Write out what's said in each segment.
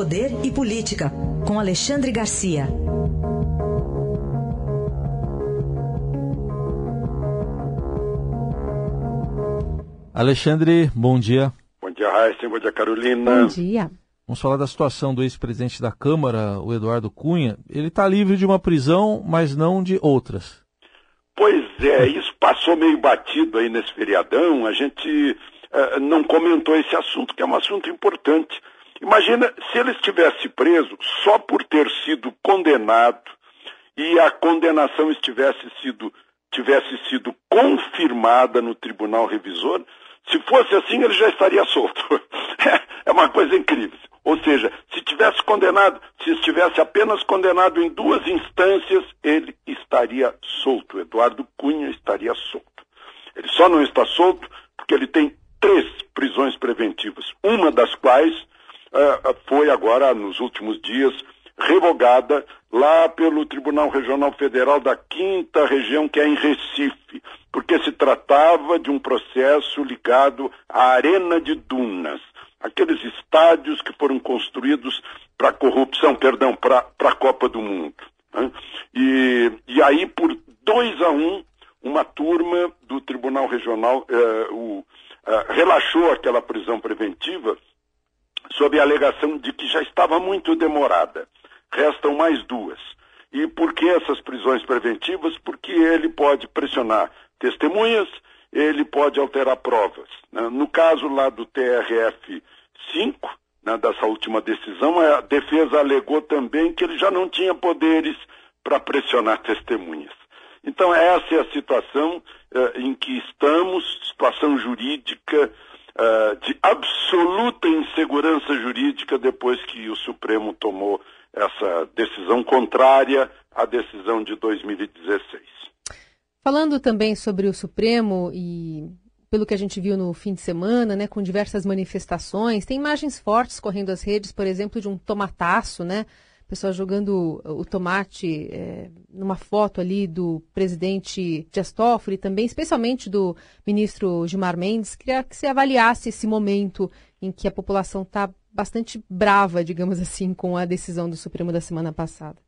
Poder e Política, com Alexandre Garcia. Alexandre, bom dia. Bom dia, Raíssa. Bom dia, Carolina. Bom dia. Vamos falar da situação do ex-presidente da Câmara, o Eduardo Cunha. Ele está livre de uma prisão, mas não de outras. Pois é, isso passou meio batido aí nesse feriadão. A gente uh, não comentou esse assunto, que é um assunto importante. Imagina se ele estivesse preso só por ter sido condenado e a condenação estivesse sido, tivesse sido confirmada no tribunal revisor. Se fosse assim, ele já estaria solto. é uma coisa incrível. Ou seja, se tivesse condenado, se estivesse apenas condenado em duas instâncias, ele estaria solto. Eduardo Cunha estaria solto. Ele só não está solto porque ele tem três prisões preventivas, uma das quais uh, foi agora, nos últimos dias, revogada lá pelo Tribunal Regional Federal da Quinta Região, que é em Recife, porque se tratava de um processo ligado à Arena de Dunas, aqueles estádios que foram construídos para corrupção, perdão, para a Copa do Mundo. Né? E, e aí, por dois a um, uma turma do Tribunal Regional eh, o, eh, relaxou aquela prisão preventiva sob a alegação de que já estava muito demorada. Restam mais duas. E por que essas prisões preventivas? Porque ele pode pressionar testemunhas, ele pode alterar provas. Né? No caso lá do TRF 5, né, dessa última decisão, a defesa alegou também que ele já não tinha poderes para pressionar testemunhas. Então, essa é a situação eh, em que estamos, situação jurídica uh, de absoluta insegurança jurídica depois que o Supremo tomou essa decisão contrária à decisão de 2016. Falando também sobre o Supremo e pelo que a gente viu no fim de semana, né, com diversas manifestações, tem imagens fortes correndo as redes, por exemplo, de um tomataço, né, pessoal jogando o tomate é, numa foto ali do presidente Dias também, especialmente do ministro Gilmar Mendes. Queria que você avaliasse esse momento em que a população está bastante brava, digamos assim, com a decisão do Supremo da semana passada.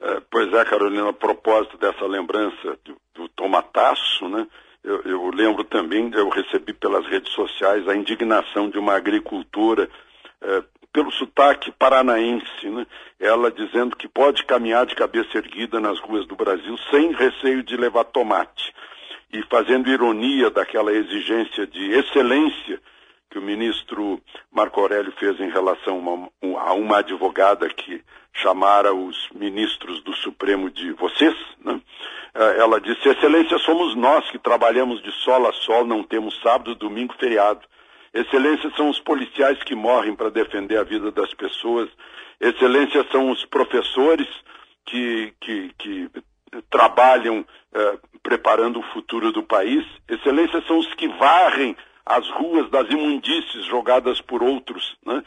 É, pois é, Carolina, a propósito dessa lembrança do, do tomataço, né? Eu, eu, lembro também, eu recebi pelas redes sociais a indignação de uma agricultora é, pelo sotaque paranaense, né? ela dizendo que pode caminhar de cabeça erguida nas ruas do Brasil sem receio de levar tomate. E fazendo ironia daquela exigência de excelência que o ministro Marco Aurélio fez em relação a uma, a uma advogada que chamara os ministros do Supremo de vocês, né? Eh, ela disse, excelência somos nós que trabalhamos de sol a sol, não temos sábado, domingo, feriado. Excelência são os policiais que morrem para defender a vida das pessoas. Excelência são os professores que, que, que trabalham eh, preparando o futuro do país. Excelência são os que varrem as ruas das imundícies jogadas por outros, né?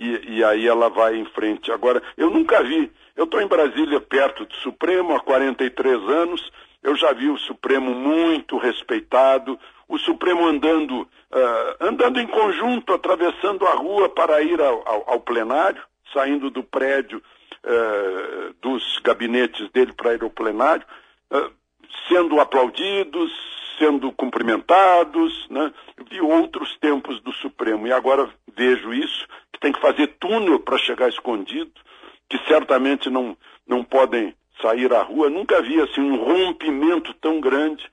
E, e, aí ela vai em frente. Agora, eu nunca vi, eu estou em Brasília, perto do Supremo, há 43 anos, eu já vi o Supremo muito respeitado, o Supremo andando, uh, andando em conjunto, atravessando a rua para ir ao, ao, ao plenário, saindo do prédio uh, dos gabinetes dele para ir ao plenário, uh, sendo aplaudidos, sendo cumprimentados, né? Vi outros tempos do Supremo e agora vejo isso, que tem que fazer túnel para chegar escondido, que certamente não, não podem sair à rua. Nunca vi assim um rompimento tão grande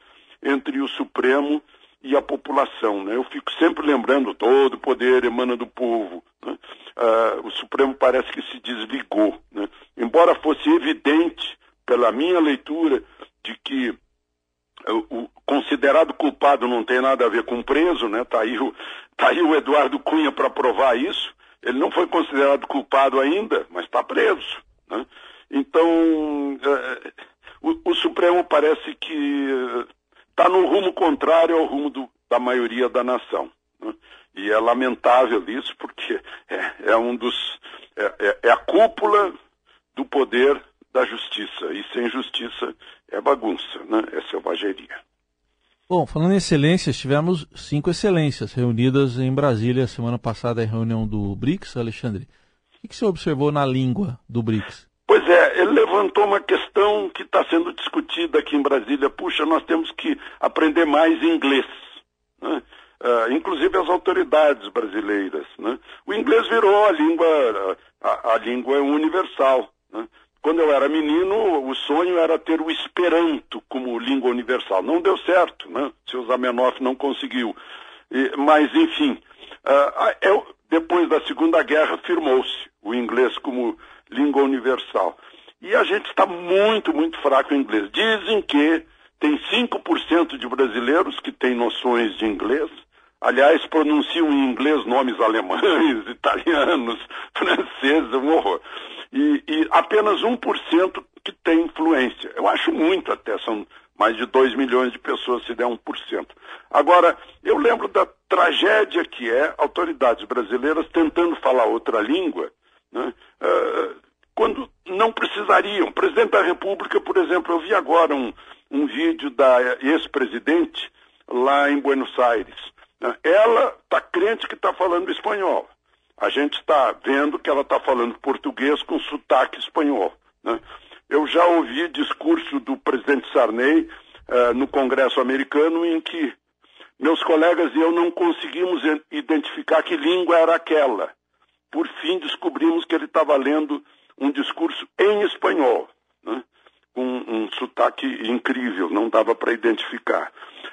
entre o Supremo e a população. Né? Eu fico sempre lembrando, todo o poder emana do povo. Né? Uh, o Supremo parece que se desligou. Né? Embora fosse evidente, pela minha leitura, de que o considerado culpado não tem nada a ver com preso, né? Tá aí o, tá aí o Eduardo Cunha para provar isso. Ele não foi considerado culpado ainda, mas está preso. Né? Então, uh, o, o, Supremo parece que está no rumo contrário ao rumo do, da maioria da nação. Né? E é lamentável isso, porque é, é um dos. É, é, é, a cúpula do poder da justiça. E sem justiça é bagunça, né? é selvageria. Bom, falando em excelências, tivemos cinco excelências reunidas em Brasília semana passada em reunião do BRICS, Alexandre. O que você observou na língua do BRICS? Pois é, levantou uma questão que está sendo discutida aqui em Brasília. Puxa, nós temos que aprender mais inglês. Né? Uh, inclusive as autoridades brasileiras. Né? O inglês virou a língua, a, a língua universal. Né? Quando eu era menino, o sonho era ter o Esperanto como língua universal. Não deu certo, né? Seu Zamenhof não conseguiu. E, mas, enfim, uh, eu, depois da Segunda Guerra, firmou-se o inglês como língua universal. E a gente está muito, muito fraco em inglês. Dizem que tem 5% de brasileiros que têm noções de inglês, Aliás, pronunciam em inglês nomes alemães, italianos, franceses, um horror. E, e apenas 1% que tem influência. Eu acho muito até, são mais de 2 milhões de pessoas se der 1%. Agora, eu lembro da tragédia que é autoridades brasileiras tentando falar outra língua, né, uh, quando não precisariam. O presidente da República, por exemplo, eu vi agora um, um vídeo da ex-presidente lá em Buenos Aires? Ela está crente que está falando espanhol. A gente está vendo que ela está falando português com sotaque espanhol. Né? Eu já ouvi discurso do presidente Sarney uh, no Congresso americano em que meus colegas e eu não conseguimos identificar que língua era aquela. Por fim, descobrimos que ele estava lendo um discurso em espanhol, né? com um sotaque incrível, não dava para identificar.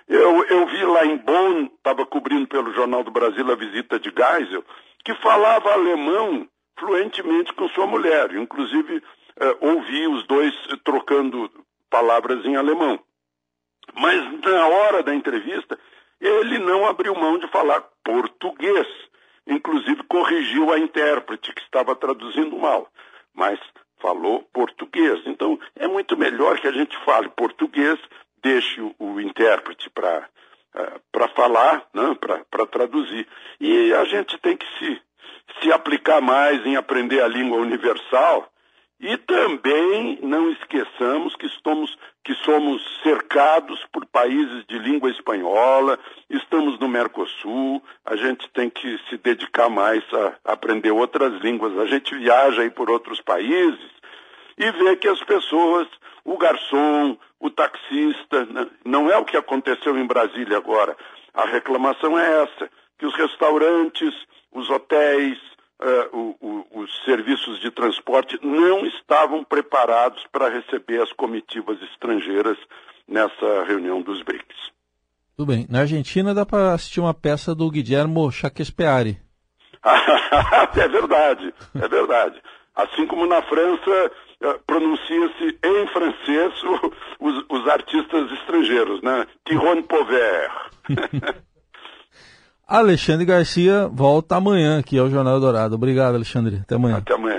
Eu, eu vi lá em Bonn, estava cobrindo pelo Jornal do Brasil a visita de Geisel, que falava alemão fluentemente com sua mulher. Inclusive, eh, ouvi os dois trocando palavras em alemão. Mas na hora da entrevista, ele não abriu mão de falar português. Inclusive, corrigiu a intérprete, que estava traduzindo mal. Mas falou português. Então, é muito melhor que a gente fale português deixe o, o intérprete para uh, para falar, né, para traduzir. E a gente tem que se, se aplicar mais em aprender a língua universal e também não esqueçamos que, estamos, que somos cercados por países de língua espanhola, estamos no Mercosul, a gente tem que se dedicar mais a aprender outras línguas. A gente viaja aí por outros países e vê que as pessoas, o garçom, o taxista. Não é o que aconteceu em Brasília agora. A reclamação é essa, que os restaurantes, os hotéis, uh, o, o, os serviços de transporte não estavam preparados para receber as comitivas estrangeiras nessa reunião dos BRICS. Tudo bem. Na Argentina dá para assistir uma peça do Guillermo Chaquespeare. é verdade, é verdade. Assim como na França eh, pronuncia-se em francês os, os, artistas estrangeiros, né? Tyrone Pover. Alexandre Garcia volta amanhã aqui ao Jornal Dourado. Obrigado, Alexandre. Até amanhã. Até amanhã.